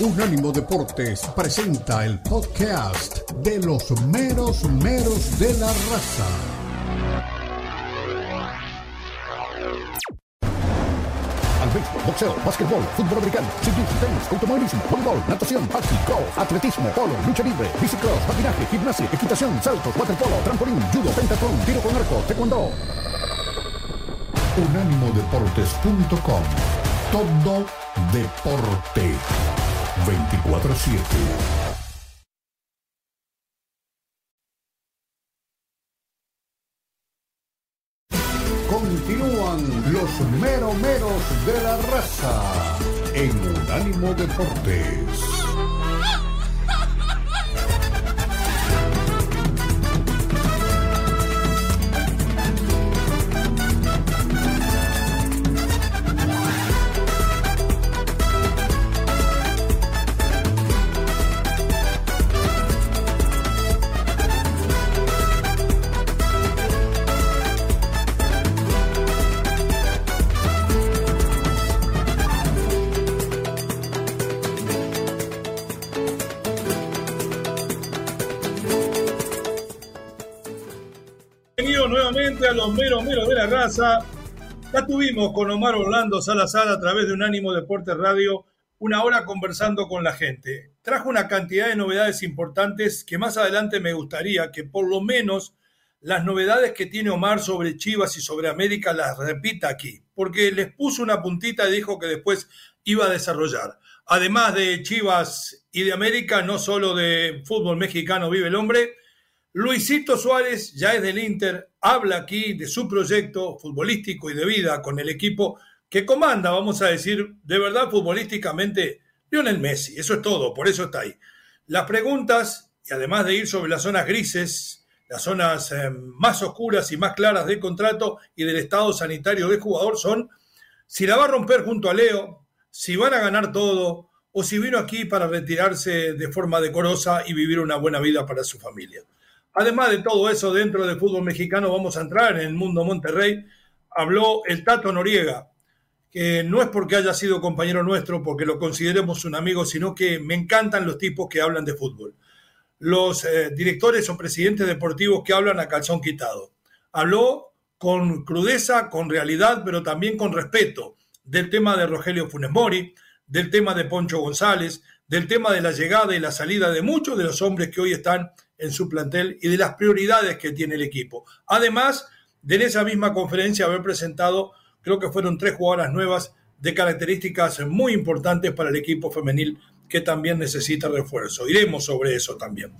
Unánimo Deportes presenta el podcast de los meros meros de la raza. Al boxeo, básquetbol, fútbol americano, ciclismo, tenis, automovilismo, voleibol, natación, hockey, golf, atletismo, polo, lucha libre, bicicross, patinaje, gimnasia, equitación, saltos, waterpolo, trampolín, judo, pentatón, tiro con arco, taekwondo. Unánimodeportes.com Todo deporte. 24-7. Continúan los meromeros de la raza en Unánimo Deportes. A los meros meros de la raza. Ya tuvimos con Omar Orlando Salazar a través de Unánimo Deportes Radio una hora conversando con la gente. Trajo una cantidad de novedades importantes que más adelante me gustaría que por lo menos las novedades que tiene Omar sobre Chivas y sobre América las repita aquí, porque les puso una puntita y dijo que después iba a desarrollar. Además de Chivas y de América, no solo de fútbol mexicano vive el hombre, Luisito Suárez ya es del Inter, habla aquí de su proyecto futbolístico y de vida con el equipo que comanda, vamos a decir, de verdad futbolísticamente, Lionel Messi. Eso es todo, por eso está ahí. Las preguntas, y además de ir sobre las zonas grises, las zonas eh, más oscuras y más claras del contrato y del estado sanitario del jugador, son si la va a romper junto a Leo, si van a ganar todo, o si vino aquí para retirarse de forma decorosa y vivir una buena vida para su familia. Además de todo eso, dentro del fútbol mexicano vamos a entrar en el mundo Monterrey. Habló el Tato Noriega, que no es porque haya sido compañero nuestro, porque lo consideremos un amigo, sino que me encantan los tipos que hablan de fútbol. Los eh, directores o presidentes deportivos que hablan a calzón quitado. Habló con crudeza, con realidad, pero también con respeto del tema de Rogelio Funes Mori, del tema de Poncho González, del tema de la llegada y la salida de muchos de los hombres que hoy están en su plantel y de las prioridades que tiene el equipo. Además de en esa misma conferencia haber presentado, creo que fueron tres jugadoras nuevas de características muy importantes para el equipo femenil que también necesita refuerzo. Iremos sobre eso también.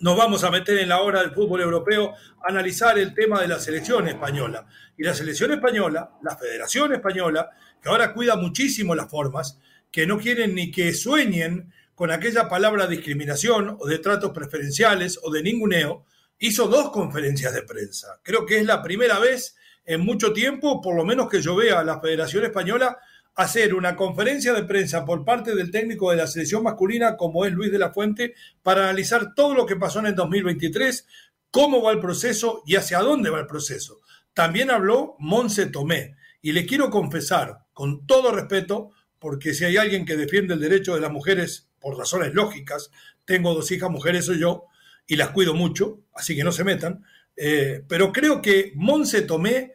Nos vamos a meter en la hora del fútbol europeo analizar el tema de la selección española. Y la selección española, la Federación Española, que ahora cuida muchísimo las formas, que no quieren ni que sueñen con aquella palabra discriminación o de tratos preferenciales o de ninguneo, hizo dos conferencias de prensa. Creo que es la primera vez en mucho tiempo, por lo menos que yo vea a la Federación Española hacer una conferencia de prensa por parte del técnico de la selección masculina, como es Luis de la Fuente, para analizar todo lo que pasó en el 2023, cómo va el proceso y hacia dónde va el proceso. También habló Monse Tomé. Y le quiero confesar, con todo respeto, porque si hay alguien que defiende el derecho de las mujeres por razones lógicas, tengo dos hijas mujeres, soy yo, y las cuido mucho, así que no se metan, eh, pero creo que Monse Tomé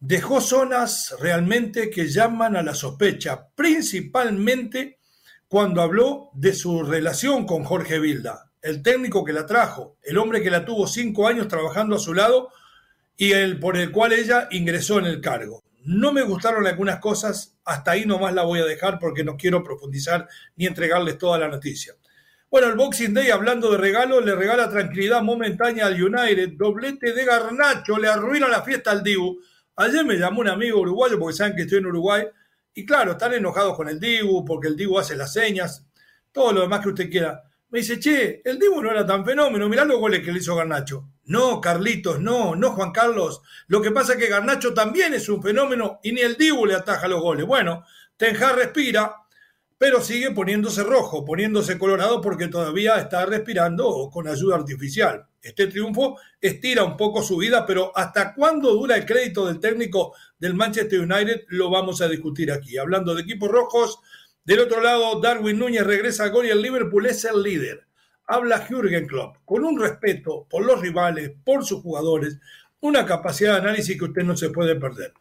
dejó zonas realmente que llaman a la sospecha, principalmente cuando habló de su relación con Jorge Vilda, el técnico que la trajo, el hombre que la tuvo cinco años trabajando a su lado y el por el cual ella ingresó en el cargo. No me gustaron algunas cosas, hasta ahí nomás la voy a dejar porque no quiero profundizar ni entregarles toda la noticia. Bueno, el Boxing Day, hablando de regalo, le regala tranquilidad momentánea al United, doblete de Garnacho, le arruina la fiesta al Dibu. Ayer me llamó un amigo uruguayo porque saben que estoy en Uruguay, y claro, están enojados con el Dibu porque el Dibu hace las señas, todo lo demás que usted quiera. Me dice, che, el Dibu no era tan fenómeno, mirá los goles que le hizo Garnacho. No, Carlitos, no, no, Juan Carlos. Lo que pasa es que Garnacho también es un fenómeno y ni el Dibu le ataja los goles. Bueno, Tenja respira, pero sigue poniéndose rojo, poniéndose colorado porque todavía está respirando con ayuda artificial. Este triunfo estira un poco su vida, pero ¿hasta cuándo dura el crédito del técnico del Manchester United? Lo vamos a discutir aquí. Hablando de equipos rojos, Del otro lado, Darwin Núñez regresa a gol y el Liverpool es el líder. Habla Jürgen Klopp con un respeto por los rivales, por sus jugadores, una capacidad de análisis que usted no se puede perder.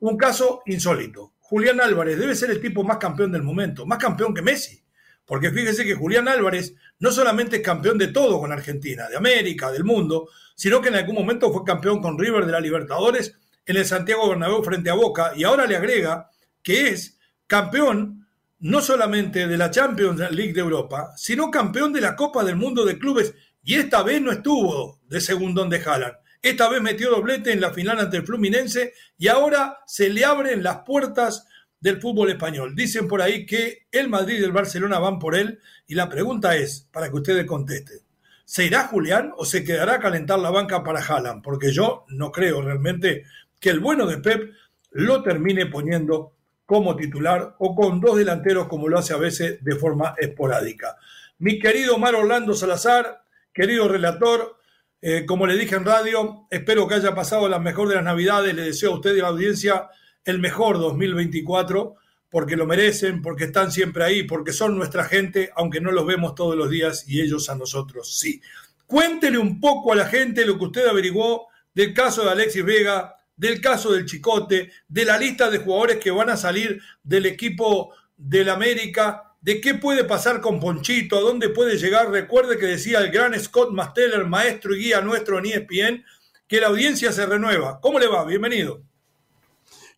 Un caso insólito. Julián Álvarez debe ser el tipo más campeón del momento, más campeón que Messi. Porque fíjese que Julián Álvarez no solamente es campeón de todo con Argentina, de América, del mundo, sino que en algún momento fue campeón con River de la Libertadores en el Santiago Bernabéu frente a Boca y ahora le agrega que es campeón no solamente de la Champions League de Europa, sino campeón de la Copa del Mundo de Clubes y esta vez no estuvo de segundón de Haaland. Esta vez metió doblete en la final ante el Fluminense y ahora se le abren las puertas del fútbol español. Dicen por ahí que el Madrid y el Barcelona van por él y la pregunta es, para que ustedes contesten, ¿se irá Julián o se quedará a calentar la banca para Haaland? Porque yo no creo realmente que el bueno de Pep lo termine poniendo como titular o con dos delanteros como lo hace a veces de forma esporádica. Mi querido Mar Orlando Salazar, querido relator, eh, como le dije en radio, espero que haya pasado la mejor de las navidades, le deseo a usted y a la audiencia el mejor 2024, porque lo merecen, porque están siempre ahí, porque son nuestra gente, aunque no los vemos todos los días y ellos a nosotros sí. Cuéntele un poco a la gente lo que usted averiguó del caso de Alexis Vega, del caso del Chicote, de la lista de jugadores que van a salir del equipo del América, de qué puede pasar con Ponchito, a dónde puede llegar. Recuerde que decía el gran Scott Masteller, maestro y guía nuestro en ESPN, que la audiencia se renueva. ¿Cómo le va? Bienvenido.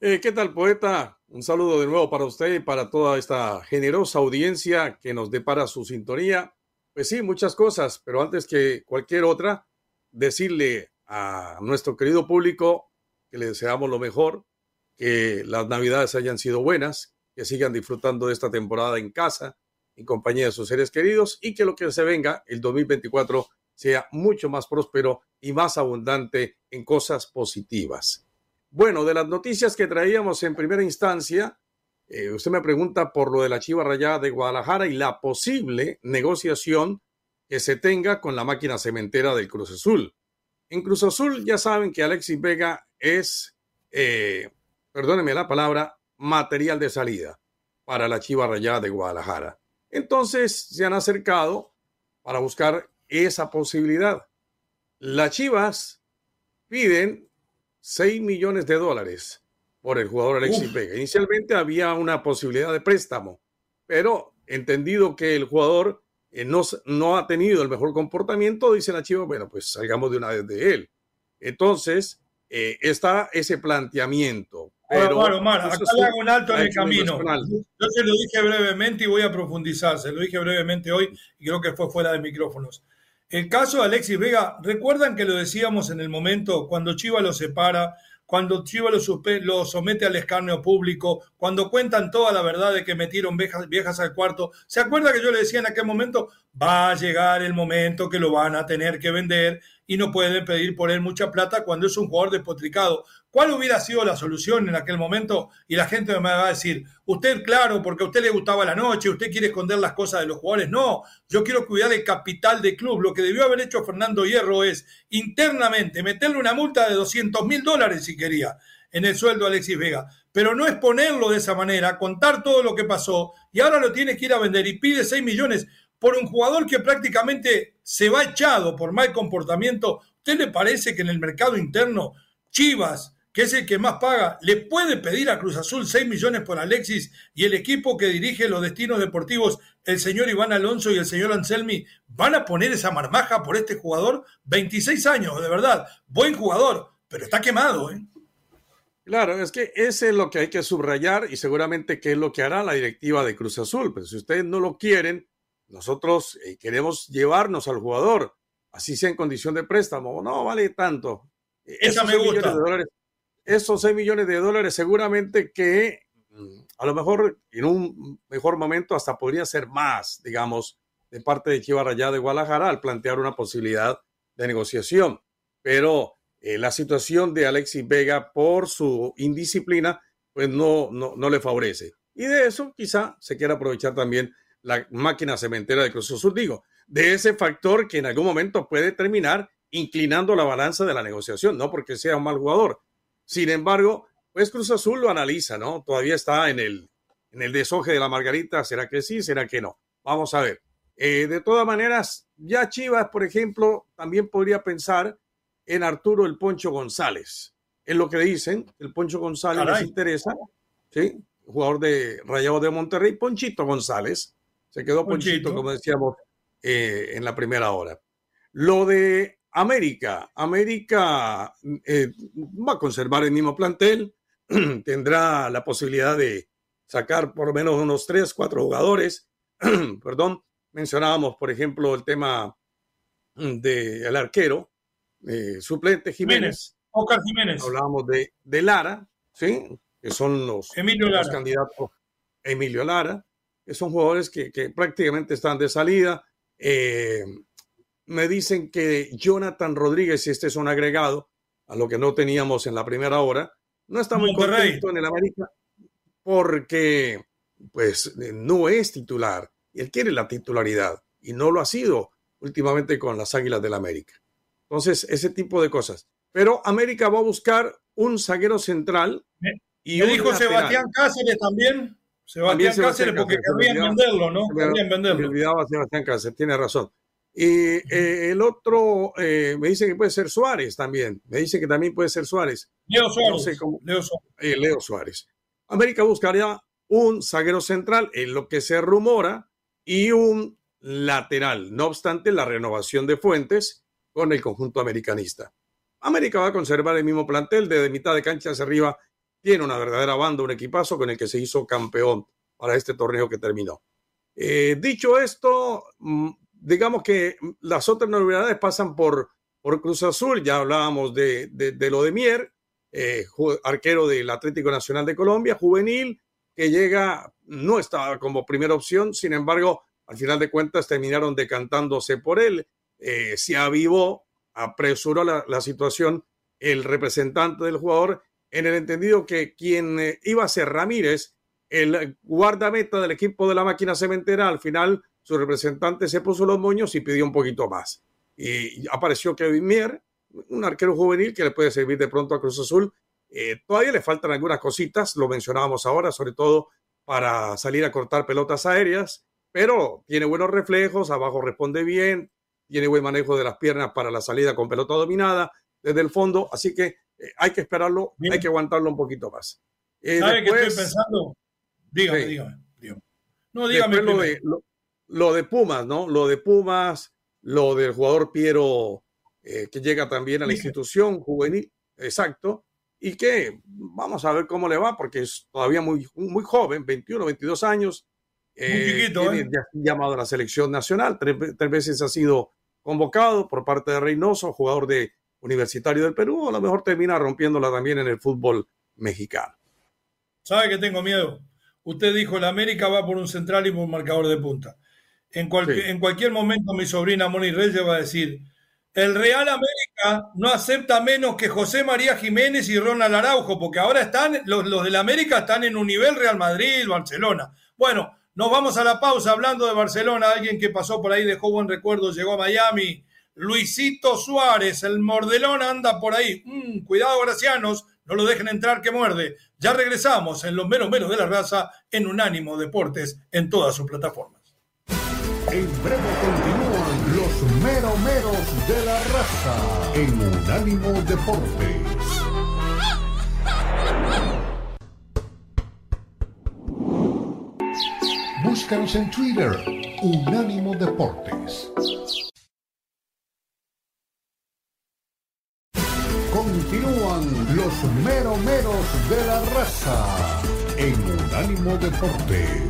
Eh, ¿Qué tal, poeta? Un saludo de nuevo para usted y para toda esta generosa audiencia que nos depara su sintonía. Pues sí, muchas cosas, pero antes que cualquier otra, decirle a nuestro querido público que le deseamos lo mejor, que las navidades hayan sido buenas, que sigan disfrutando de esta temporada en casa, en compañía de sus seres queridos y que lo que se venga, el 2024, sea mucho más próspero y más abundante en cosas positivas. Bueno, de las noticias que traíamos en primera instancia, eh, usted me pregunta por lo de la Chiva Rayada de Guadalajara y la posible negociación que se tenga con la máquina cementera del Cruz Azul. En Cruz Azul ya saben que Alexis Vega es, eh, perdónenme la palabra, material de salida para la Chiva Rayada de Guadalajara. Entonces se han acercado para buscar esa posibilidad. Las Chivas piden 6 millones de dólares por el jugador Alexis Vega. Inicialmente había una posibilidad de préstamo, pero entendido que el jugador eh, no, no, ha tenido el mejor comportamiento, dice la Chiva, bueno, pues salgamos de una vez de él. Entonces, eh, está ese planteamiento. Pero bueno, Omar, acá le hago un alto en el camino. Yo se lo dije brevemente y voy a profundizar. Se lo dije brevemente hoy y creo que fue fuera de micrófonos. El caso de Alexis Vega, ¿recuerdan que lo decíamos en el momento cuando Chiva lo separa, cuando Chiva lo, lo somete al escarnio público, cuando cuentan toda la verdad de que metieron viejas al cuarto? ¿Se acuerda que yo le decía en aquel momento, va a llegar el momento que lo van a tener que vender y no pueden pedir por él mucha plata cuando es un jugador despotricado. ¿Cuál hubiera sido la solución en aquel momento? Y la gente me va a decir, usted, claro, porque a usted le gustaba la noche, usted quiere esconder las cosas de los jugadores. No, yo quiero cuidar el capital del club. Lo que debió haber hecho Fernando Hierro es internamente meterle una multa de 200 mil dólares si quería en el sueldo a Alexis Vega. Pero no exponerlo de esa manera, contar todo lo que pasó y ahora lo tiene que ir a vender y pide 6 millones por un jugador que prácticamente se va echado por mal comportamiento. ¿Usted le parece que en el mercado interno Chivas, que es el que más paga, le puede pedir a Cruz Azul 6 millones por Alexis y el equipo que dirige los destinos deportivos, el señor Iván Alonso y el señor Anselmi, van a poner esa marmaja por este jugador? 26 años, de verdad, buen jugador, pero está quemado, ¿eh? Claro, es que ese es lo que hay que subrayar y seguramente que es lo que hará la directiva de Cruz Azul. Pero si ustedes no lo quieren, nosotros eh, queremos llevarnos al jugador, así sea en condición de préstamo. No vale tanto. Esa me gusta. De dólares, esos 6 millones de dólares seguramente que mm, a lo mejor en un mejor momento hasta podría ser más, digamos, de parte de Chivas Rayada de Guadalajara al plantear una posibilidad de negociación. Pero eh, la situación de Alexis Vega por su indisciplina, pues no, no, no le favorece. Y de eso quizá se quiera aprovechar también la máquina cementera de Cruz Azul. Digo, de ese factor que en algún momento puede terminar inclinando la balanza de la negociación, no porque sea un mal jugador. Sin embargo, pues Cruz Azul lo analiza, ¿no? Todavía está en el, en el desoje de la margarita, ¿será que sí? ¿Será que no? Vamos a ver. Eh, de todas maneras, ya Chivas, por ejemplo, también podría pensar en Arturo el Poncho González. Es lo que dicen, el Poncho González les interesa, ¿sí? Jugador de Rayado de Monterrey, Ponchito González. Se quedó Ponchito, como decíamos eh, en la primera hora. Lo de América, América eh, va a conservar el mismo plantel, tendrá la posibilidad de sacar por lo menos unos tres, cuatro jugadores, perdón, mencionábamos, por ejemplo, el tema del arquero, eh, suplente Jiménez. Oscar Jiménez. Hablábamos de, de, Lara, ¿sí? Que son los, candidatos. Emilio Lara, son jugadores que, prácticamente están de salida. Eh, me dicen que Jonathan Rodríguez, y este es un agregado a lo que no teníamos en la primera hora, no está muy contento en el América porque pues no es titular. Él quiere la titularidad y no lo ha sido últimamente con las Águilas del América. Entonces, ese tipo de cosas. Pero América va a buscar un zaguero central. y me dijo Sebastián Cáceres también. Sebastián, Cáceres, porque querrían venderlo, ¿no? Querrían venderlo. Me olvidaba Sebastián Cáceres, tiene razón. Y eh, el otro eh, me dice que puede ser Suárez también. Me dice que también puede ser Suárez. Leo Suárez. Leo Suárez. Eh, Leo Suárez. América buscaría un zaguero central, en lo que se rumora, y un lateral. No obstante, la renovación de Fuentes con el conjunto americanista. América va a conservar el mismo plantel, desde mitad de cancha hacia arriba tiene una verdadera banda, un equipazo con el que se hizo campeón para este torneo que terminó. Eh, dicho esto, mm, digamos que las otras novedades pasan por, por Cruz Azul, ya hablábamos de, de, lo de Mier, eh, arquero del Atlético Nacional de Colombia, juvenil, que llega, no estaba como primera opción, sin embargo, al final de cuentas terminaron decantándose por él. Eh, se avivó, apresuró la, situación el representante del jugador en el entendido que quien eh, iba a ser Ramírez, el guardameta del equipo de la máquina cementera, al final su representante se puso los moños y pidió un poquito más. Y apareció Kevin Mier, un arquero juvenil que le puede servir de pronto a Cruz Azul eh, todavía le faltan algunas cositas, lo mencionábamos ahora, sobre todo para salir a cortar pelotas aéreas, pero tiene buenos reflejos, abajo responde bien, tiene buen manejo de las piernas para la salida con pelota dominada desde el fondo, así que hay que esperarlo, hay que aguantarlo un poquito más. Eh, ¿Sabe qué estoy pensando? Dígame, dígame, No, dígame. Lo de, lo, de, Pumas, ¿no? Lo de Pumas, lo del jugador Piero que llega también a la institución juvenil, exacto y que vamos a ver cómo le va, porque es todavía muy, muy joven, 21, 22 años. Eh, tiene ¿eh? llamado a la selección nacional, tres, veces ha sido convocado por parte de Reynoso, jugador de Universitario del Perú, a lo mejor termina rompiéndola también en el fútbol mexicano. ¿Sabe que tengo miedo? Usted dijo, el América va por un central y por un marcador de punta. En, en cualquier momento mi sobrina Moni Reyes va a decir, el Real América no acepta menos que José María Jiménez y Ronald Araujo, porque ahora están, los, los del América están en un nivel Real Madrid, Barcelona. Bueno, nos vamos a la pausa hablando de Barcelona, alguien que pasó por ahí, dejó buen recuerdo, llegó a Miami. Luisito Suárez, el mordelón anda por ahí. Mm, cuidado, gracianos, no lo dejen entrar que muerde. Ya regresamos en los meros meros de la raza en Unánimo Deportes en todas sus plataformas. En breve continúan los meromeros de la raza en Unánimo Deportes. Búscanos en Twitter, Unánimo Deportes. Continúan los meromeros de la raza en Unánimo Deportes.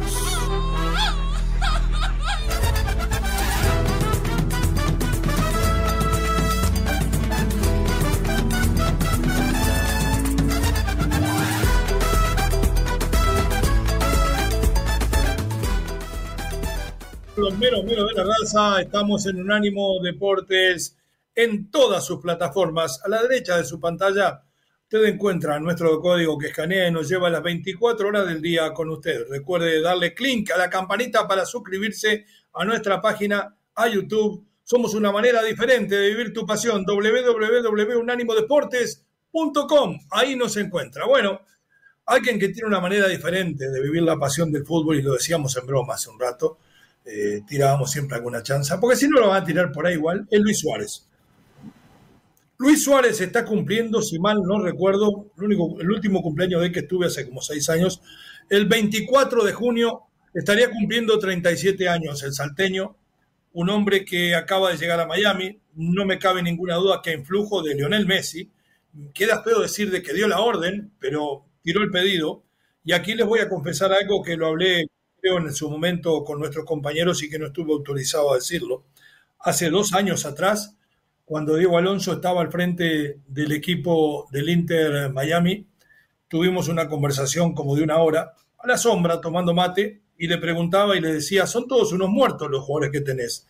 los meros meros de la raza. Estamos en Unánimo Deportes en todas sus plataformas. A la derecha de su pantalla usted encuentra nuestro código que escanea y nos lleva las 24 horas del día con usted. Recuerde darle clic a la campanita para suscribirse a nuestra página a YouTube. Somos una manera diferente de vivir tu pasión. www.unánimodeportes.com. Ahí nos encuentra. Bueno, alguien que tiene una manera diferente de vivir la pasión del fútbol, y lo decíamos en broma hace un rato, eh, tirábamos siempre alguna chanza, porque si no lo van a tirar por ahí igual, es Luis Suárez. Luis Suárez está cumpliendo, si mal no recuerdo, el, único, el último cumpleaños de que estuve hace como seis años, el 24 de junio estaría cumpliendo 37 años el salteño, un hombre que acaba de llegar a Miami, no me cabe ninguna duda que en flujo de Lionel Messi, queda feo decir de que dio la orden, pero tiró el pedido, y aquí les voy a confesar algo que lo hablé en su momento con nuestros compañeros y que no estuve autorizado a decirlo. Hace dos años atrás, cuando Diego Alonso estaba al frente del equipo del Inter Miami, tuvimos una conversación como de una hora, a la sombra, tomando mate, y le preguntaba y le decía, son todos unos muertos los jugadores que tenés.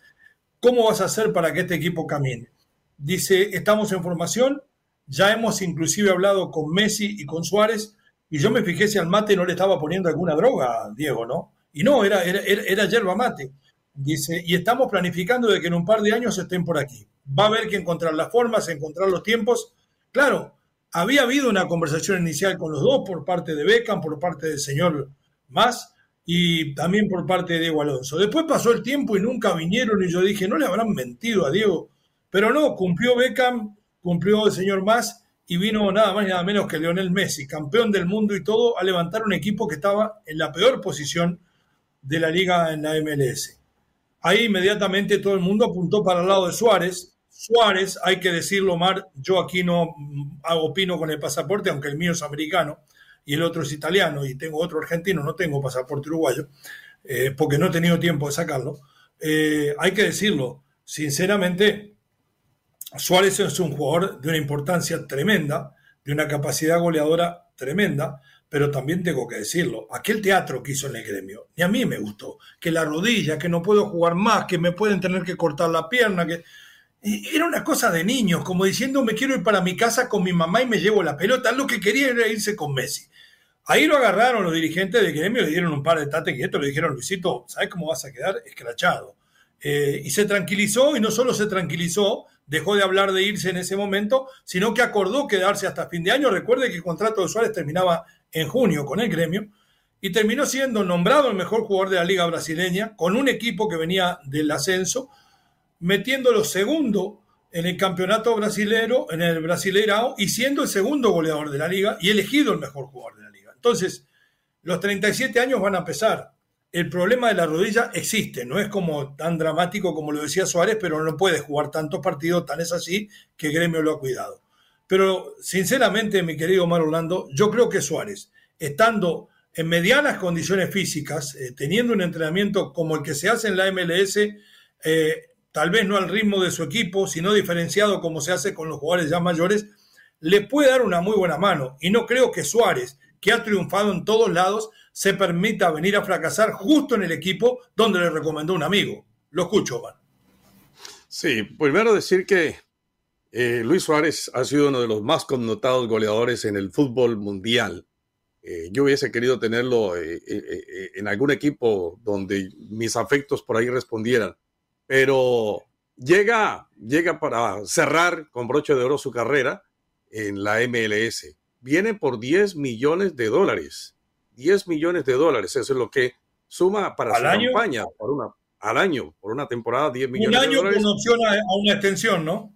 ¿Cómo vas a hacer para que este equipo camine? Dice, estamos en formación, ya hemos inclusive hablado con Messi y con Suárez, y yo me fijé si al mate no le estaba poniendo alguna droga, Diego, ¿no? Y no, era, era, era yerba mate. Dice, y estamos planificando de que en un par de años estén por aquí. Va a haber que encontrar las formas, encontrar los tiempos. Claro, había habido una conversación inicial con los dos por parte de Beckham, por parte del señor Más y también por parte de Diego Alonso. Después pasó el tiempo y nunca vinieron y yo dije, no le habrán mentido a Diego. Pero no, cumplió Beckham, cumplió el señor Más y vino nada más y nada menos que Lionel Messi, campeón del mundo y todo, a levantar un equipo que estaba en la peor posición de la liga en la MLS. Ahí inmediatamente todo el mundo apuntó para el lado de Suárez. Suárez, hay que decirlo, Mar, yo aquí no mm, opino con el pasaporte, aunque el mío es americano y el otro es italiano y tengo otro argentino, no tengo pasaporte uruguayo, eh, porque no he tenido tiempo de sacarlo. Eh, hay que decirlo, sinceramente, Suárez es un jugador de una importancia tremenda, de una capacidad goleadora tremenda, pero también tengo que decirlo, aquel teatro que hizo en el gremio, ni a mí me gustó, que la rodilla, que no puedo jugar más, que me pueden tener que cortar la pierna, que era una cosa de niños, como diciendo me quiero ir para mi casa con mi mamá y me llevo la pelota, lo que quería era irse con Messi. Ahí lo agarraron los dirigentes del gremio, le dieron un par de tates esto le dijeron, Luisito, ¿sabes cómo vas a quedar? Escrachado. Eh, y se tranquilizó, y no solo se tranquilizó, dejó de hablar de irse en ese momento, sino que acordó quedarse hasta fin de año. Recuerde que el contrato de Suárez terminaba en junio con el gremio y terminó siendo nombrado el mejor jugador de la liga brasileña con un equipo que venía del ascenso, metiéndolo segundo en el campeonato brasilero, en el Brasileirao y siendo el segundo goleador de la liga y elegido el mejor jugador de la liga. Entonces, los 37 años van a pesar. El problema de la rodilla existe, no es como tan dramático como lo decía Suárez, pero no puede jugar tantos partidos, tan es así que gremio lo ha cuidado. Pero sinceramente, mi querido Omar Orlando, yo creo que Suárez, estando en medianas condiciones físicas, eh, teniendo un entrenamiento como el que se hace en la MLS, eh, tal vez no al ritmo de su equipo, sino diferenciado como se hace con los jugadores ya mayores, le puede dar una muy buena mano. Y no creo que Suárez, que ha triunfado en todos lados, se permita venir a fracasar justo en el equipo donde le recomendó un amigo. Lo escucho, Omar. Sí, primero decir que eh, Luis Suárez ha sido uno de los más connotados goleadores en el fútbol mundial. Eh, yo hubiese querido tenerlo eh, en algún equipo donde mis afectos por ahí respondieran, pero llega, llega para cerrar con broche de oro su carrera en la MLS. Viene por 10 millones de dólares. 10 millones de dólares, eso es lo que suma para su campaña por una, al año, por una temporada, 10 millones de dólares. Un año con opción a una extensión, ¿no?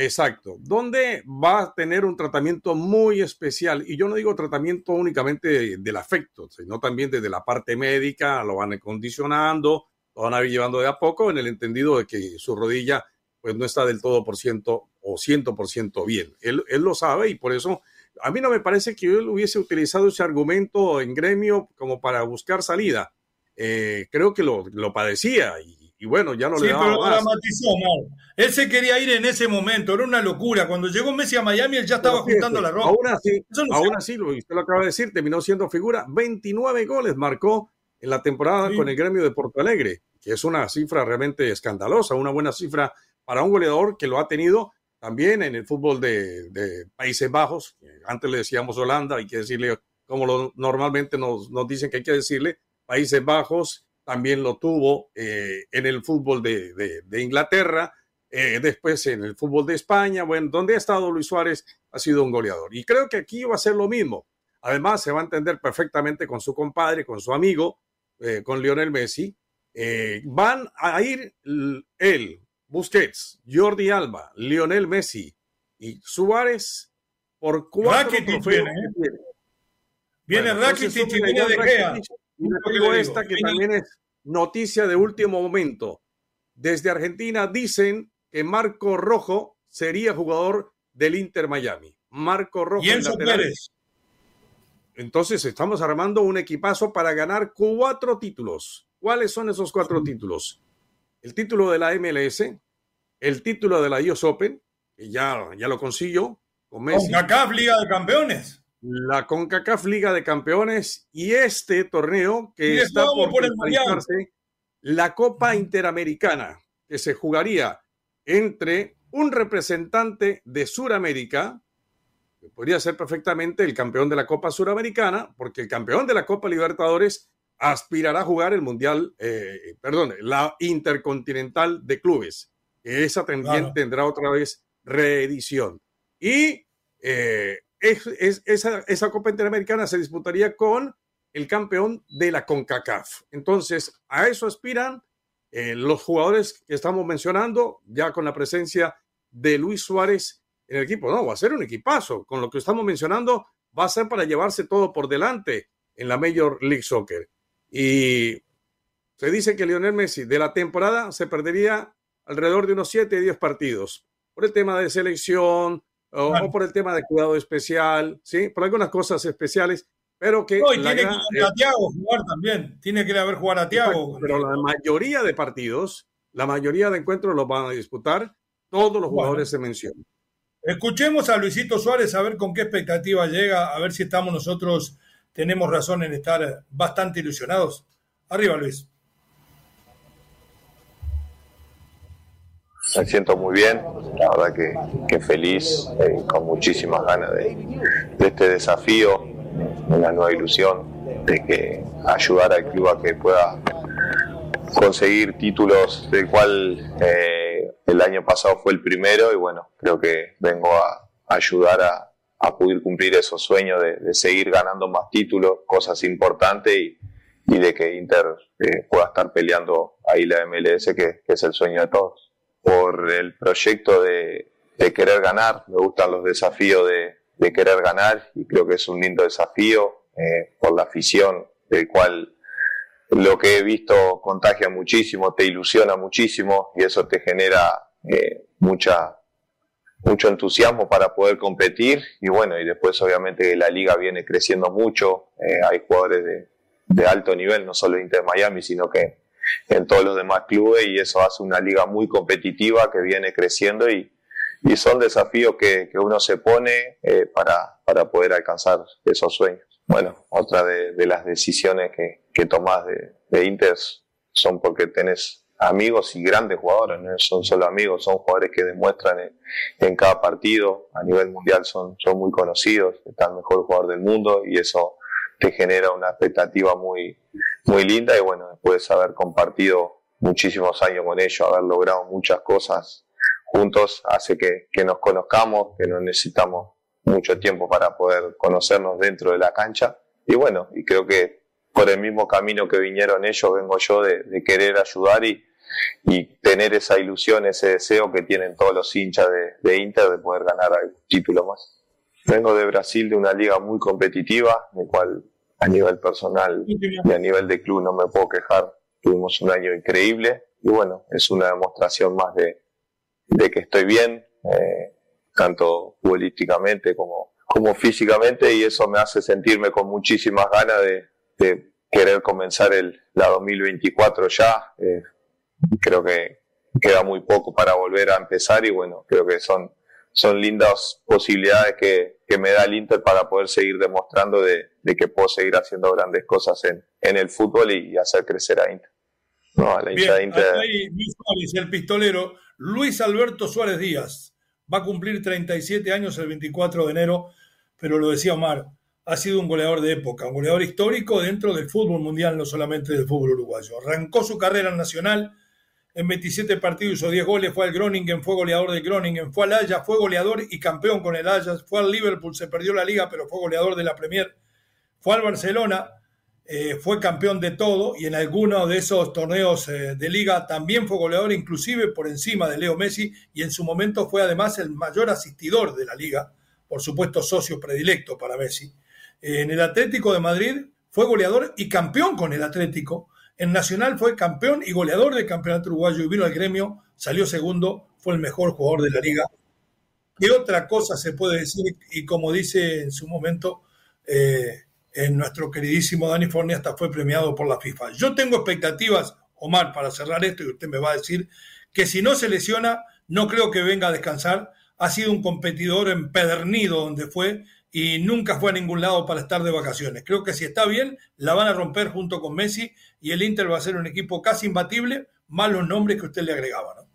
Exacto, donde va a tener un tratamiento muy especial. Y yo no digo tratamiento únicamente del afecto, sino también desde la parte médica, lo van acondicionando, lo van a ir llevando de a poco en el entendido de que su rodilla pues no está del todo por ciento o ciento por ciento bien. Él, él lo sabe y por eso a mí no me parece que él hubiese utilizado ese argumento en gremio como para buscar salida. Eh, creo que lo, lo padecía y y bueno, ya no le daba pero dramatizó, Él se quería ir en ese momento, era una locura. Cuando llegó Messi a Miami, él ya estaba juntando la ropa. Aún así, aún así, usted lo acaba de decir, terminó siendo figura. 29 goles marcó en la temporada con el gremio de Porto Alegre, que es una cifra realmente escandalosa, una buena cifra para un goleador que lo ha tenido también en el fútbol de, Países Bajos. Antes le decíamos Holanda, hay que decirle como lo, normalmente nos, dicen que hay que decirle, Países Bajos, también lo tuvo eh, en el fútbol de, Inglaterra, eh, después en el fútbol de España, bueno, donde ha estado Luis Suárez ha sido un goleador. Y creo que aquí va a ser lo mismo. Además, se va a entender perfectamente con su compadre, con su amigo, eh, con Lionel Messi. Van a ir él, Busquets, Jordi Alba, Lionel Messi y Suárez por cuatro trofeos. Viene, Rakitic y viene De Gea. Y digo esta que también es noticia de último momento. Desde Argentina dicen que Marco Rojo sería jugador del Inter Miami. Marco Rojo. Y Enzo Pérez. Entonces estamos armando un equipazo para ganar cuatro títulos. ¿Cuáles son esos cuatro títulos? El título de la MLS, el título de la US Open, que ya, ya lo consiguió con Messi. CONCACAF Liga de Campeones. La CONCACAF Liga de Campeones y este torneo que está por, por la Copa Interamericana, que se jugaría entre un representante de Suramérica, que podría ser perfectamente el campeón de la Copa Suramericana, porque el campeón de la Copa Libertadores aspirará a jugar el Mundial, eh, perdón, la Intercontinental de Clubes. Esa también tendrá otra vez reedición. Y eh, esa, esa Copa Interamericana se disputaría con el campeón de la CONCACAF. Entonces, a eso aspiran eh, los jugadores que estamos mencionando, ya con la presencia de Luis Suárez en el equipo. No, va a ser un equipazo. Con lo que estamos mencionando, va a ser para llevarse todo por delante en la Major League Soccer. Y se dice que Lionel Messi de la temporada se perdería alrededor de unos 7 y 10 partidos por el tema de selección o, por el tema de cuidado especial, ¿sí? Por algunas cosas especiales pero que. No, tiene que ir a Tiago jugar también. Tiene que ir a ver jugar a Tiago. Pero la mayoría de partidos, la mayoría de encuentros los van a disputar todos los jugadores se mencionan. Escuchemos a Luisito Suárez a ver con qué expectativa llega, a ver si estamos nosotros, tenemos razón en estar bastante ilusionados. Arriba, Luis. Me siento muy bien, la verdad que, que feliz, eh, con muchísimas ganas de, de este desafío una nueva ilusión de que ayudar al club a que pueda conseguir títulos del cual eh, el año pasado fue el primero y bueno, creo que vengo a, ayudar a, a, poder cumplir esos sueños de, seguir ganando más títulos, cosas importantes y, y de que Inter eh, pueda estar peleando ahí la MLS, que, que, es el sueño de todos. Por el proyecto de, de querer ganar, me gustan los desafíos de, de querer ganar y creo que es un lindo desafío eh, por la afición, del cual lo que he visto contagia muchísimo, te ilusiona muchísimo y eso te genera eh, mucha mucho entusiasmo para poder competir y bueno, y después obviamente la liga viene creciendo mucho, eh, hay jugadores de, alto nivel, no solo Inter Miami, sino que en todos los demás clubes y eso hace una liga muy competitiva que viene creciendo y, son desafíos que, que uno se pone eh, para, para, poder alcanzar esos sueños. Bueno, otra de, de las decisiones que, que tomás de, de, Inter son porque tenés amigos y grandes jugadores, no son solo amigos, son jugadores que demuestran en, cada partido, a nivel mundial son, son muy conocidos, están el mejor jugador del mundo y eso te genera una expectativa muy, muy linda. Y bueno, después de haber compartido muchísimos años con ellos, haber logrado muchas cosas juntos hace que, que, nos conozcamos, que no necesitamos mucho tiempo para poder conocernos dentro de la cancha. Y bueno, y creo que por el mismo camino que vinieron ellos, vengo yo de, de querer ayudar y, y, tener esa ilusión, ese deseo que tienen todos los hinchas de, de Inter de poder ganar algún título más. Vengo de Brasil, de una liga muy competitiva, en cual a nivel personal y a nivel de club no me puedo quejar. Tuvimos un año increíble y bueno, es una demostración más de, de que estoy bien, eh, tanto futbolísticamente como, como físicamente, y eso me hace sentirme con muchísimas ganas de, de querer comenzar el, la 2024 ya. Eh, creo que queda muy poco para volver a empezar y bueno, creo que son, son lindas posibilidades que, que me da el Inter para poder seguir demostrando de, de que puedo seguir haciendo grandes cosas en, en el fútbol y, y hacer crecer a Inter. No, a la Bien, de Inter. Ahí, el pistolero Luis Alberto Suárez Díaz va a cumplir 37 años el 24 de enero, pero lo decía Omar, ha sido un goleador de época, un goleador histórico dentro del fútbol mundial, no solamente del fútbol uruguayo. Arrancó su carrera nacional, en 27 partidos hizo 10 goles, fue al Groningen, fue goleador de Groningen, fue al Ajax, fue goleador y campeón con el Ajax, fue al Liverpool, se perdió la liga, pero fue goleador de la Premier. fue al Barcelona, eh, fue campeón de todo y en alguno de esos torneos eh, de liga también fue goleador, inclusive por encima de Leo Messi y en su momento fue además el mayor asistidor de la liga, por supuesto socio predilecto para Messi. en el Atlético de Madrid fue goleador y campeón con el Atlético. En Nacional fue campeón y goleador del campeonato uruguayo y vino al gremio, salió segundo, fue el mejor jugador de la liga. ¿Qué otra cosa se puede decir? Y como dice en su momento, eh, en nuestro queridísimo Dani Forni hasta fue premiado por la FIFA. Yo tengo expectativas, Omar, para cerrar esto, y usted me va a decir que si no se lesiona, no creo que venga a descansar. Ha sido un competidor empedernido donde fue y nunca fue a ningún lado para estar de vacaciones. Creo que si está bien, la van a romper junto con Messi y el Inter va a ser un equipo casi imbatible, más los nombres que usted le agregaba, ¿no?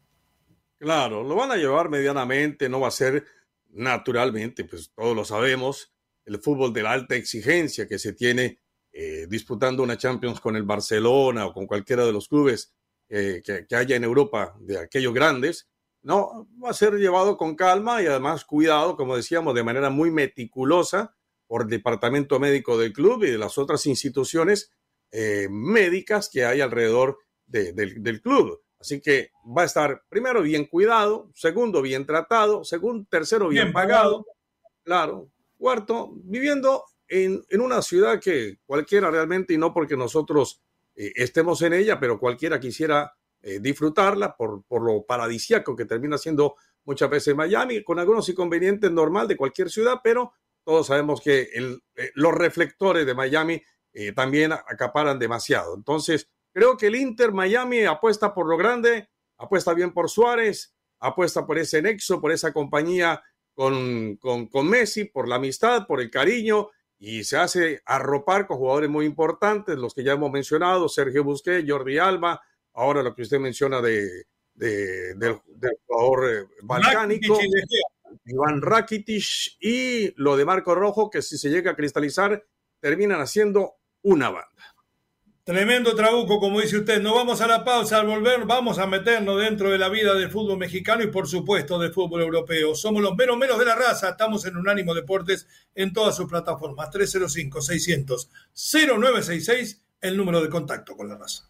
Claro, lo van a llevar medianamente, no va a ser naturalmente, pues todos lo sabemos, el fútbol de la alta exigencia que se tiene eh, disputando una Champions con el Barcelona o con cualquiera de los clubes eh, que, haya en Europa de aquellos grandes, no, va a ser llevado con calma y además cuidado, como decíamos, de manera muy meticulosa por el departamento médico del club y de las otras instituciones eh, médicas que hay alrededor del club. Así que va a estar primero bien cuidado, segundo bien tratado, segundo, tercero bien, pagado. Claro, Cuarto, viviendo en, una ciudad que cualquiera realmente, y no porque nosotros eh, estemos en ella, pero cualquiera quisiera eh, disfrutarla por, por lo paradisiaco que termina siendo muchas veces Miami, con algunos inconvenientes normal de cualquier ciudad, pero todos sabemos que eh, los reflectores de Miami también acaparan demasiado. Entonces, creo que el Inter Miami apuesta por lo grande, apuesta bien por Suárez, apuesta por ese nexo, por esa compañía con, con, Messi por la amistad, por el cariño y se hace arropar con jugadores muy importantes, los que ya hemos mencionado, Sergio Busquets, Jordi Alba, ahora lo que usted menciona de, del, jugador eh, balcánico, Iván Rakitic y lo de Marco Rojo, que si se llega a cristalizar, terminan haciendo una banda. Tremendo trabuco, como dice usted. No vamos a la pausa. Al volver, vamos a meternos dentro de la vida del fútbol mexicano y, por supuesto, del fútbol europeo. Somos los menos menos de la raza. Estamos en Unánimo Deportes en todas sus plataformas. 305-600-0966, el número de contacto con la raza.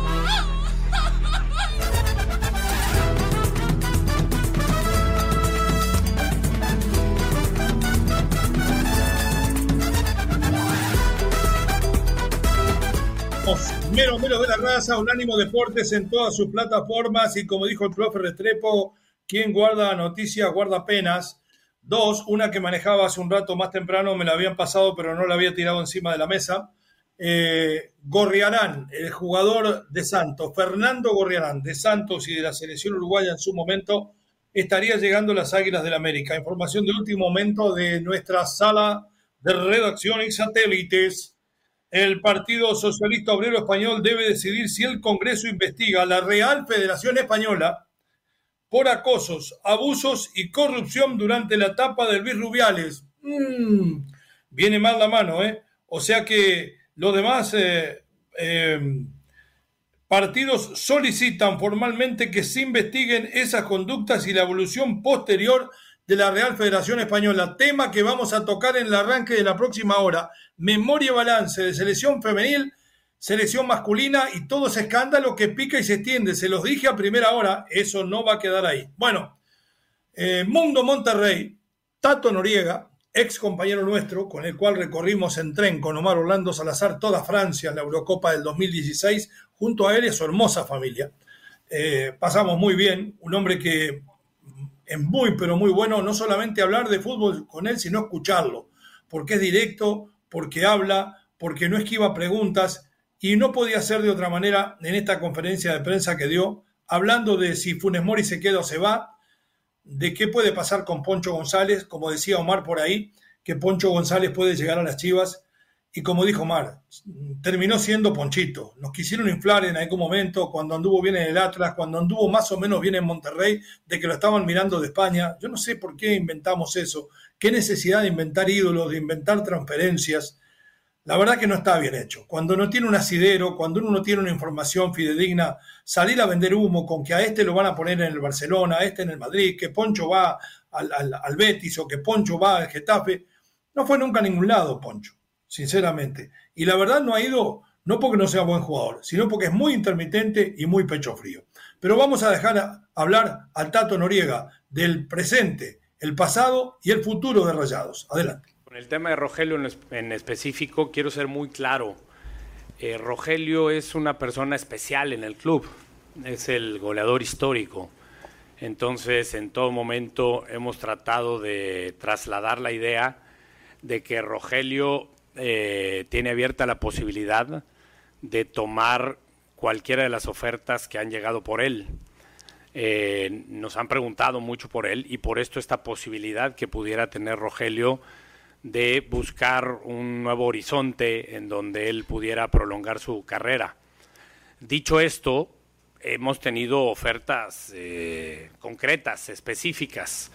Mero de la raza, Unánimo Deportes en todas sus plataformas y como dijo el profe Restrepo, quien guarda noticias guarda penas. Dos, una que manejaba hace un rato más temprano, me la habían pasado, pero no la había tirado encima de la mesa. Eh, Gorriarán, el jugador de Santos, Fernando Gorriarán, de Santos y de la selección uruguaya en su momento, estaría llegando a las Águilas del América. Información de último momento de nuestra sala de redacción y satélites. El Partido Socialista Obrero Español debe decidir si el Congreso investiga a la Real Federación Española por acosos, abusos y corrupción durante la etapa del Luis Rubiales. Mm, viene mal la mano, ¿eh? O sea que los demás eh, em, partidos solicitan formalmente que se investiguen esas conductas y la evolución posterior de la Real Federación Española, tema que vamos a tocar en el arranque de la próxima hora. Memoria y balance de selección femenil selección masculina y todo ese escándalo que pica y se extiende. Se los dije a primera hora, eso no va a quedar ahí. Bueno, eh, Mundo Monterrey, Tato Noriega, ex compañero nuestro, con el cual recorrimos en tren con Omar Orlando Salazar toda Francia la Eurocopa del 2016, junto a él y su hermosa familia. Eh, pasamos muy bien, un hombre que es muy, pero muy bueno, no solamente hablar de fútbol con él, sino escucharlo, porque es directo, porque habla, porque no esquiva preguntas, y no podía ser de otra manera en esta conferencia de prensa que dio, hablando de si Funes Mori se queda o se va, de qué puede pasar con Poncho González, como decía Omar por ahí, que Poncho González puede llegar a las Chivas, y como dijo Mar, terminó siendo Ponchito. Nos quisieron inflar en algún momento cuando anduvo bien en el Atlas, cuando anduvo más o menos bien en Monterrey, de que lo estaban mirando de España. Yo no sé por qué inventamos eso. ¿Qué necesidad de inventar ídolos, de inventar transferencias? La verdad que no está bien hecho. Cuando no tiene un asidero, cuando uno no tiene una información fidedigna, salir a vender humo con que a este lo van a poner en el Barcelona, a este en el Madrid, que Poncho va al, al Betis o que Poncho va al Getafe, no fue nunca a ningún lado, Poncho sinceramente. Y la verdad no ha ido, no porque no sea buen jugador, sino porque es muy intermitente y muy pecho frío. Pero vamos a dejar hablar al Tato Noriega del presente, el pasado y el futuro de Rayados. Adelante. Con el tema de Rogelio en, específico, quiero ser muy claro. Eh, Rogelio es una persona especial en el club, es el goleador histórico. Entonces, en todo momento hemos tratado de trasladar la idea de que Rogelio eh, tiene abierta la posibilidad de tomar cualquiera de las ofertas que han llegado por él. Eh, nos han preguntado mucho por él y por esto esta posibilidad que pudiera tener Rogelio de buscar un nuevo horizonte en donde él pudiera prolongar su carrera. Dicho esto, hemos tenido ofertas eh, concretas, específicas.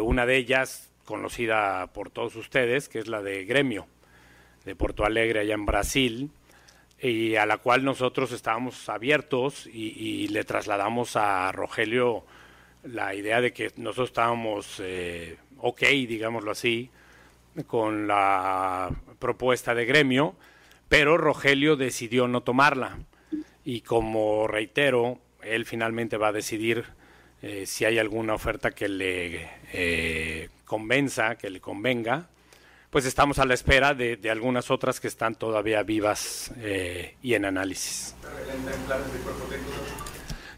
una de ellas conocida por todos ustedes, que es la de Gremio, de Porto Alegre, allá en Brasil, y a la cual nosotros estábamos abiertos y, le trasladamos a Rogelio la idea de que nosotros estábamos eh, ok, digámoslo así, con la propuesta de Gremio, pero Rogelio decidió no tomarla. Y como reitero, él finalmente va a decidir eh, si hay alguna oferta que le eh, convenza, que le convenga, pues estamos a la espera de, algunas otras que están todavía vivas eh, y en análisis.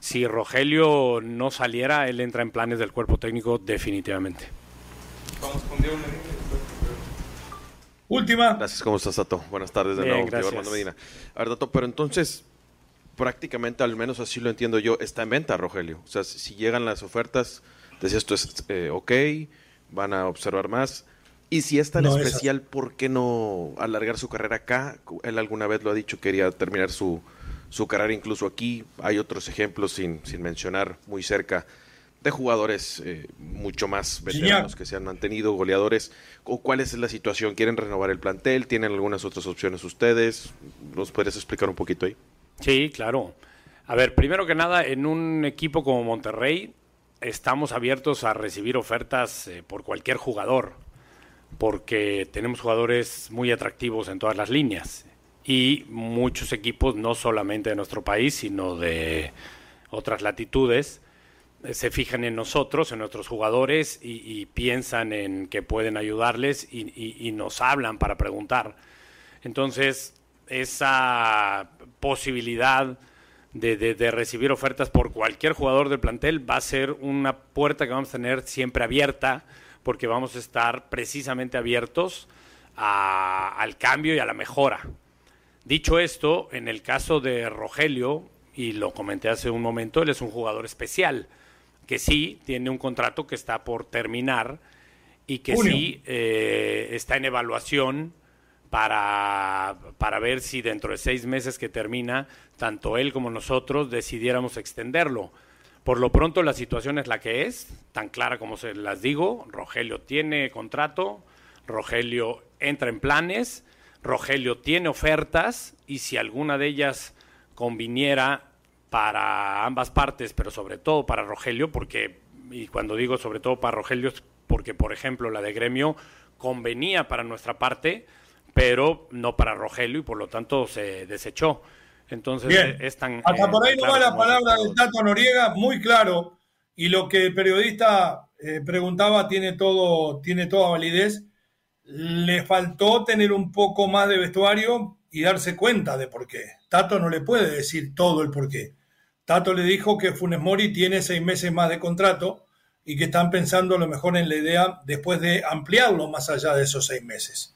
Si Rogelio no saliera, él entra en planes del cuerpo técnico definitivamente. Última. Gracias, ¿cómo estás, Tato? Buenas tardes de nuevo, gracias. Medina. A ver, Tato, pero entonces, prácticamente, al menos así lo entiendo yo, está en venta Rogelio. O sea, si llegan las ofertas, decías esto es eh, ok, van a observar más. Y si es tan especial, ¿por qué no alargar su carrera acá? Él alguna vez lo ha dicho, quería terminar su, su carrera incluso aquí. Hay otros ejemplos, sin, sin mencionar muy cerca, de jugadores eh, mucho más veteranos que se han mantenido, goleadores. ¿Cuál es la situación? ¿Quieren renovar el plantel? ¿Tienen algunas otras opciones ustedes? ¿Nos puedes explicar un poquito ahí? Sí, claro. A ver, primero que nada, en un equipo como Monterrey, estamos abiertos a recibir ofertas eh, por cualquier jugador, porque tenemos jugadores muy atractivos en todas las líneas y muchos equipos, no solamente de nuestro país, sino de otras latitudes, eh, se fijan en nosotros, en nuestros jugadores y, piensan en que pueden ayudarles y nos hablan para preguntar. Entonces, esa posibilidad de, recibir ofertas por cualquier jugador del plantel va a ser una puerta que vamos a tener siempre abierta porque vamos a estar precisamente abiertos al cambio y a la mejora. Dicho esto, en el caso de Rogelio, y lo comenté hace un momento, él es un jugador especial, que sí tiene un contrato que está por terminar y que sí eh, está en evaluación para, para ver si dentro de seis meses que termina, tanto él como nosotros decidiéramos extenderlo. Por lo pronto la situación es la que es, tan clara como se las digo. Rogelio tiene contrato, Rogelio entra en planes, Rogelio tiene ofertas y si alguna de ellas conviniera para ambas partes, pero sobre todo para Rogelio, porque, y cuando digo sobre todo para Rogelio es porque, por ejemplo, la de gremio convenía para nuestra parte, pero no para Rogelio y por lo tanto se desechó. Entonces Bien. es tan. Hasta eh, por ahí no va la palabra del Tato Noriega, muy claro. Y lo que el periodista eh, preguntaba tiene, todo, tiene toda validez. Le faltó tener un poco más de vestuario y darse cuenta de por qué. Tato no le puede decir todo el por qué. Tato le dijo que Funes Mori tiene seis meses más de contrato y que están pensando a lo mejor en la idea después de ampliarlo más allá de esos seis meses.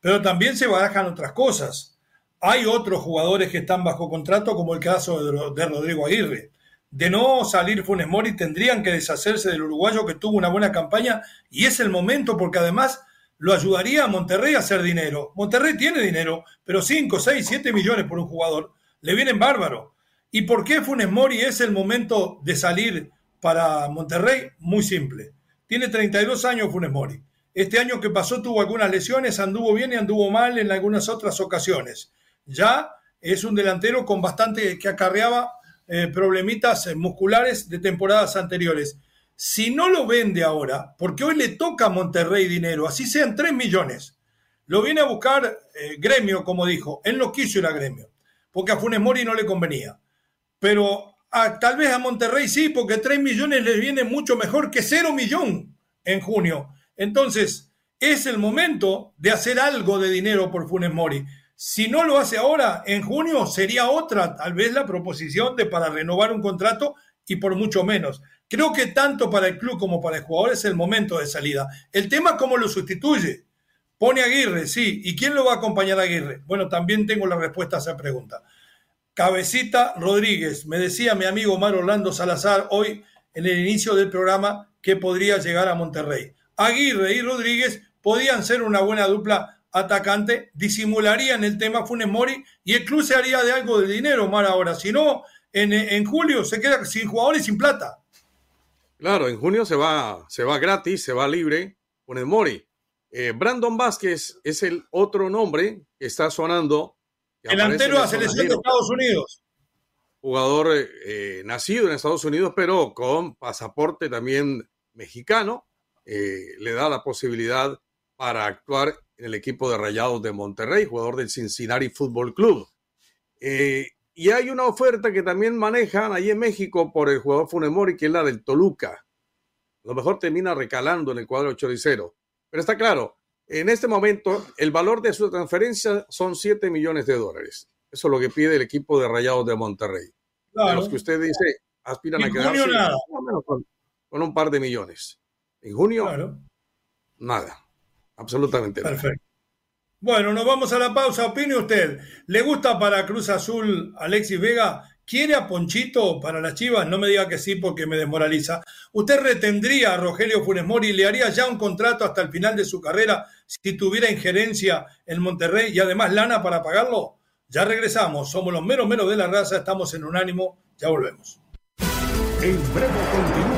Pero también se barajan otras cosas. Hay otros jugadores que están bajo contrato, como el caso de Rodrigo Aguirre. De no salir Funes Mori, tendrían que deshacerse del uruguayo que tuvo una buena campaña y es el momento porque además lo ayudaría a Monterrey a hacer dinero. Monterrey tiene dinero, pero 5, 6, 7 millones por un jugador le vienen bárbaro. ¿Y por qué Funes Mori es el momento de salir para Monterrey? Muy simple. Tiene 32 años Funes Mori. Este año que pasó tuvo algunas lesiones, anduvo bien y anduvo mal en algunas otras ocasiones. Ya es un delantero con bastante que acarreaba eh, problemitas eh, musculares de temporadas anteriores. Si no lo vende ahora, porque hoy le toca a Monterrey dinero, así sean 3 millones, lo viene a buscar eh, gremio, como dijo. Él no quiso ir a gremio, porque a Funes Mori no le convenía. Pero tal vez a Monterrey sí, porque 3 millones le viene mucho mejor que 0 millón en junio. Entonces, es el momento de hacer algo de dinero por Funes Mori. Si no lo hace ahora, en junio sería otra, tal vez la proposición de para renovar un contrato y por mucho menos. Creo que tanto para el club como para el jugador es el momento de salida. El tema cómo lo sustituye. Pone a Aguirre, sí. ¿Y quién lo va a acompañar a Aguirre? Bueno, también tengo la respuesta a esa pregunta. Cabecita Rodríguez, me decía mi amigo Omar Orlando Salazar hoy en el inicio del programa que podría llegar a Monterrey. Aguirre y Rodríguez podían ser una buena dupla atacante, disimularían el tema Funes Mori y el club se haría de algo de dinero, Mar, ahora. Si no, en, julio se queda sin jugadores y sin plata. Claro, en junio se va, se va gratis, se va libre Funes Mori. Eh, Brandon Vázquez es el otro nombre que está sonando. Delantero de la selección de Estados Unidos. Jugador eh, nacido en Estados Unidos, pero con pasaporte también mexicano. Eh, le da la posibilidad para actuar en el equipo de Rayados de Monterrey, jugador del Cincinnati Football Club. Eh, y hay una oferta que también manejan ahí en México por el jugador Funemori, que es la del Toluca. A lo mejor termina recalando en el cuadro choricero. Pero está claro, en este momento el valor de su transferencia son 7 millones de dólares. Eso es lo que pide el equipo de Rayados de Monterrey. De los que usted dice aspiran a quedarse con, con, un par de millones. En junio, nada. Absolutamente. Perfecto. Bueno, nos vamos a la pausa. Opine usted. ¿Le gusta para Cruz Azul Alexis Vega? ¿Quiere a Ponchito para las Chivas? No me diga que sí porque me desmoraliza. ¿Usted retendría a Rogelio Funes Mori y le haría ya un contrato hasta el final de su carrera si tuviera injerencia en Monterrey y además lana para pagarlo? Ya regresamos. Somos los meros meros de la raza. Estamos en Unánimo. Ya volvemos. En breve continúan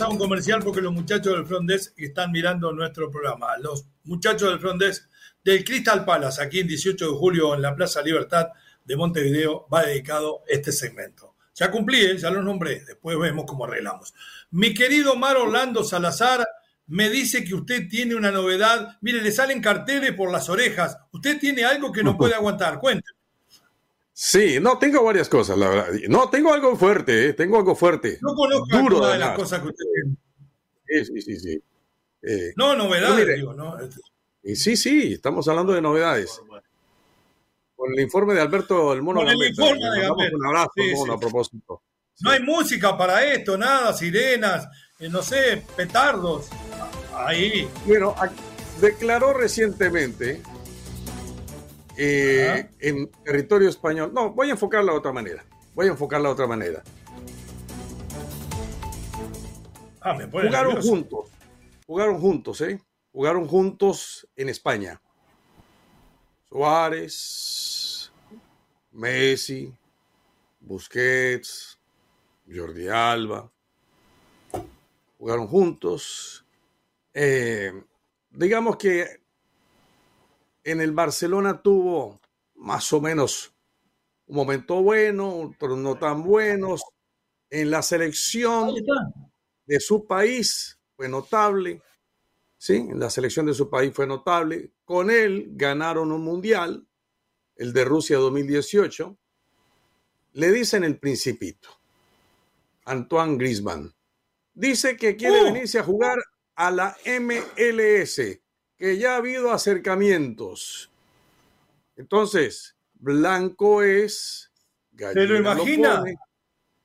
A un comercial porque los muchachos del Front están mirando nuestro programa. Los muchachos del Front del Crystal Palace, aquí en 18 de julio en la Plaza Libertad de Montevideo, va dedicado este segmento. Ya cumplí, ¿eh? ya lo nombré, después vemos cómo arreglamos. Mi querido Mar Orlando Salazar me dice que usted tiene una novedad. Mire, le salen carteles por las orejas. Usted tiene algo que no puede aguantar. Cuénteme. Sí, no, tengo varias cosas, la verdad. No, tengo algo fuerte, ¿eh? tengo algo fuerte. No conozco Duro, de las cosas que usted tiene. Sí, sí, sí. Eh, no, novedades, digo, ¿no? sí, sí, estamos hablando de novedades. Con el informe de Alberto el Mono Con el informe de Alberto. Un abrazo, a propósito. No hay música para esto, nada, sirenas, eh, no sé, petardos. Ahí. Bueno, declaró recientemente eh, en territorio español. No, voy a enfocarla de otra manera. Voy a enfocarla de otra manera. Ah, jugaron juntos. Jugaron juntos, ¿eh? Jugaron juntos en España. Suárez, Messi, Busquets, Jordi Alba. Jugaron juntos. Eh, digamos que en el Barcelona tuvo más o menos un momento bueno, otros no tan buenos. En la selección de su país fue notable, ¿sí? En la selección de su país fue notable. Con él ganaron un mundial, el de Rusia 2018. Le dicen el principito, Antoine Grisman. Dice que quiere uh. venirse a jugar a la MLS, que ya ha habido acercamientos. Entonces, Blanco es. ¿Se lo imagina?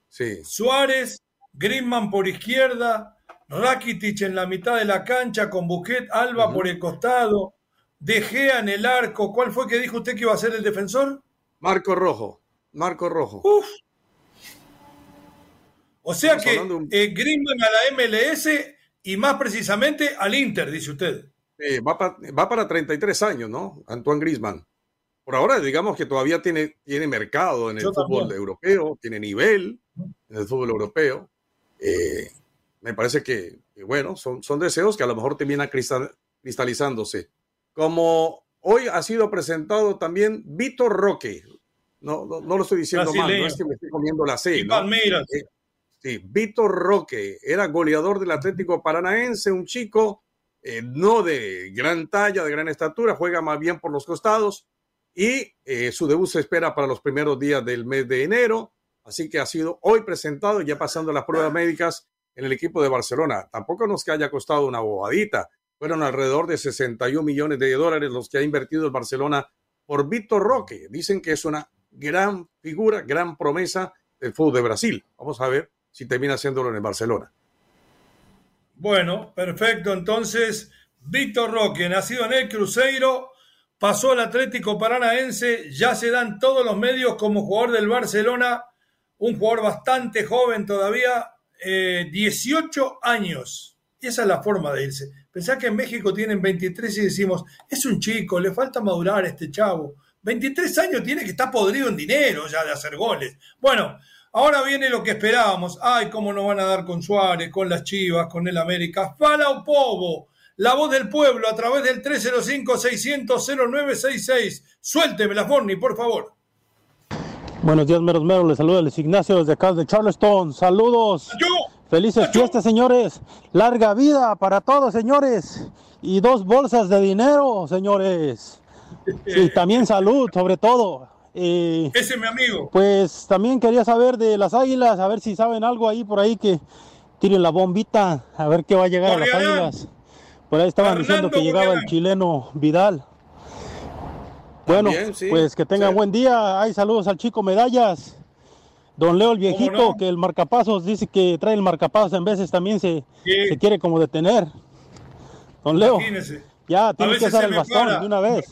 sí. Suárez, Griezmann por izquierda, Rakitic en la mitad de la cancha con Busquet, Alba por el costado, De Gea en el arco. ¿Cuál fue que dijo usted que iba a ser el defensor? Marco Rojo. Marco Rojo. O sea que eh, Griezmann a la MLS y más precisamente al Inter, dice usted. Va, va, para 33 años, ¿no? Antoine Griezmann por ahora digamos que todavía tiene, tiene mercado en el fútbol europeo, tiene nivel en el fútbol europeo. Eh, me parece que, bueno, son, son deseos que a lo mejor terminan cristalizándose. Como hoy ha sido presentado también Víctor Roque, no, no, lo estoy diciendo mal, no es que me estoy comiendo la C. ¿no? Eh, sí, Víctor Roque era goleador del Atlético Paranaense, un chico eh, no de gran talla, de gran estatura, juega más bien por los costados y eh, su debut se espera para los primeros días del mes de enero. Así que ha sido hoy presentado, ya pasando las pruebas médicas en el equipo de Barcelona. Tampoco nos que haya costado una bobadita. Fueron alrededor de 61 millones de dólares los que ha invertido el Barcelona por Víctor Roque. Dicen que es una gran figura, gran promesa del fútbol de Brasil. Vamos a ver si termina haciéndolo en el Barcelona. Bueno, perfecto. Entonces, Víctor Roque, nacido en el Cruzeiro, pasó al Atlético Paranaense, ya se dan todos los medios como jugador del Barcelona, un jugador bastante joven todavía, 18 eh, años. Y esa es la forma de irse. Pensá que en México tienen 23 y decimos, es un chico, le falta madurar a este chavo. 23 años tiene que estar podrido en dinero ya de hacer goles. Bueno, ahora viene lo que esperábamos. Ay, cómo nos van a dar con Suárez, con las Chivas, con el América. Fala o Povo la voz del pueblo a través del 305-600-0966. Suélteme la Forni, por favor. Buenos días, meros meros. Les saluda Luis Ignacio desde acá de Charleston. Saludos. Felices fiestas, señores. Larga vida para todos, señores. Y dos bolsas de dinero, señores. Y también salud, sobre todo. Ese es mi amigo. Pues también quería saber de las águilas, a ver si saben algo ahí por ahí que tiren la bombita, a ver qué va a llegar a las águilas. Por ahí estaban diciendo que llegaba el chileno Vidal. Bueno, pues que tengan buen día. Hay saludos al chico Medallas. Don Leo el viejito, que el marcapasos dice que trae el marcapasos en veces también se, se quiere como detener. Don Leo, ya tiene que usar el bastón de una vez.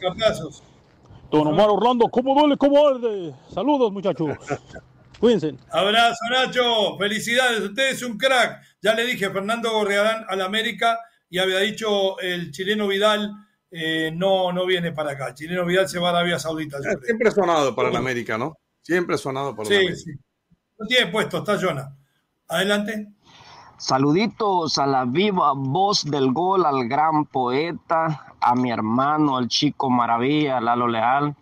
Don Omar Orlando, ¿cómo duele? ¿Cómo arde? Saludos, muchachos. Cuídense. Abrazo, Nacho. Felicidades. Usted es un crack. Ya le dije a Fernando Gorriarán al América y había dicho el chileno Vidal eh, no, no viene para acá. El chileno Vidal se va a Arabia Saudita. Siempre sonado para el América, ¿no? Siempre sonado para el América. Sí, No tiene puesto, está Jonah. Adelante. Saluditos a la viva voz del gol, al gran poeta, a mi hermano, el chico maravilla, Lalo Leal,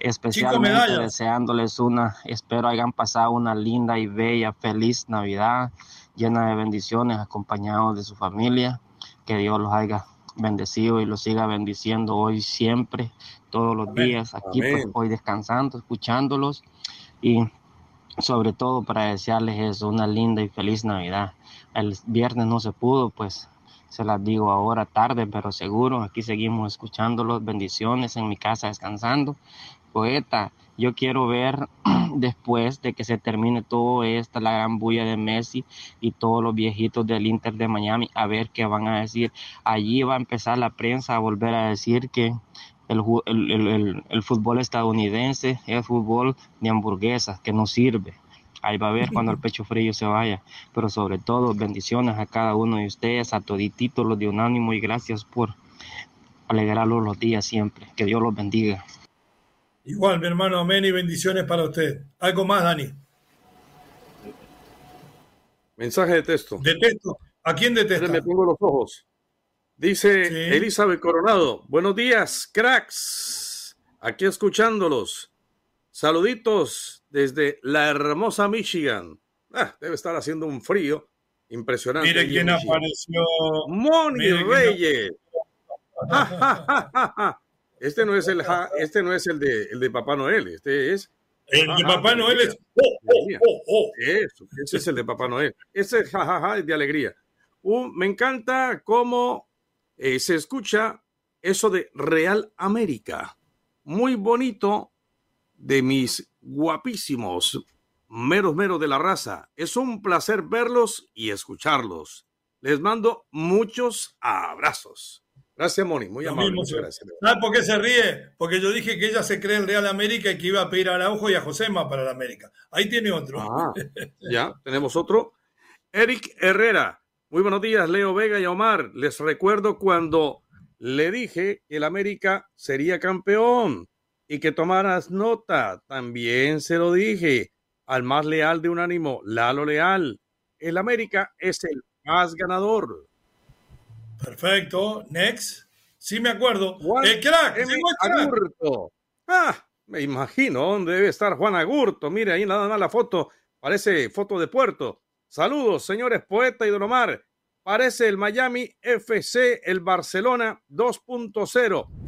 especialmente deseándoles una, espero hayan pasado una linda y bella, feliz Navidad, llena de bendiciones, acompañados de su familia. Que Dios los haya bendecido y los siga bendiciendo hoy siempre, todos los días, aquí pues, hoy descansando, escuchándolos. Y sobre todo para desearles eso, una linda y feliz Navidad. El viernes no se pudo, pues se las digo ahora tarde, pero seguro, aquí seguimos escuchándolos, bendiciones en mi casa descansando. Poeta, yo quiero ver después de que se termine todo esta, la gran bulla de Messi y todos los viejitos del Inter de Miami, a ver qué van a decir. Allí va a empezar la prensa a volver a decir que el, el, fútbol estadounidense es fútbol de hamburguesas, que no sirve. Ahí va a ver cuando el pecho frío se vaya. Pero sobre todo, bendiciones a cada uno de ustedes, a todititos los de Unánimo y gracias por alegrarlos los días siempre. Que Dios los bendiga. Igual, mi hermano, amén y bendiciones para usted. ¿Algo más, Dani? Mensaje de texto. De texto. ¿A quién detesta? Me pongo los ojos. Dice Elizabeth Coronado. Buenos días, cracks. Aquí escuchándolos. Saluditos desde la hermosa Michigan. Ah, debe estar haciendo un frío impresionante. Mire quién apareció. Moni Reyes. este no es el este no es el de el de Papá Noel, este es el de Papá Noel es oh, oh, oh, oh, Eso, ese es el de Papá Noel. Ese jajaja es de alegría. Uh, me encanta cómo eh, se escucha eso de Real América. Muy bonito de mis guapísimos meros meros de la raza. Es un placer verlos y escucharlos. Les mando muchos abrazos. Gracias, Moni. Muy amable. Muchas gracias. ¿Sabes por qué se ríe? Porque yo dije que ella se cree el Real América y que iba a pedir a Araujo y a Josema para la América. Ahí tiene otro. Ah, ya, tenemos otro. Eric Herrera. Muy buenos días, Leo Vega y Omar. Les recuerdo cuando le dije que el América sería campeón y que tomaras nota. También se lo dije al más leal de un ánimo, Lalo Leal. El América es el más ganador. Perfecto. Next. Sí me acuerdo. el crack. Agurto. Ah, me imagino dónde debe estar Juan Agurto. Mire ahí nada más la foto. Parece foto de puerto. Saludos, señores poeta y Don Omar. Parece el Miami FC, el Barcelona 2.0.